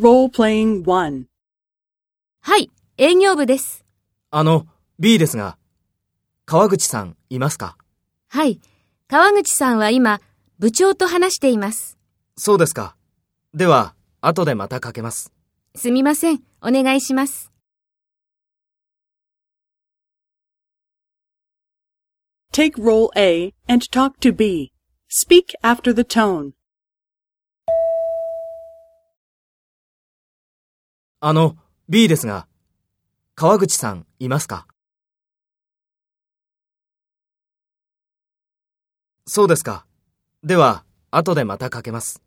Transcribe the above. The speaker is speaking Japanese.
Role-playing 1. はい、営業部です。あの、B ですが、川口さんいますか？はい、川口さんは今、部長と話しています。そうですか。では、後でまたかけます。すみません、お願いします。Take role A and talk to B. Speak after the tone. あの、B ですが、川口さんいますか？そうですか。では、後でまたかけます。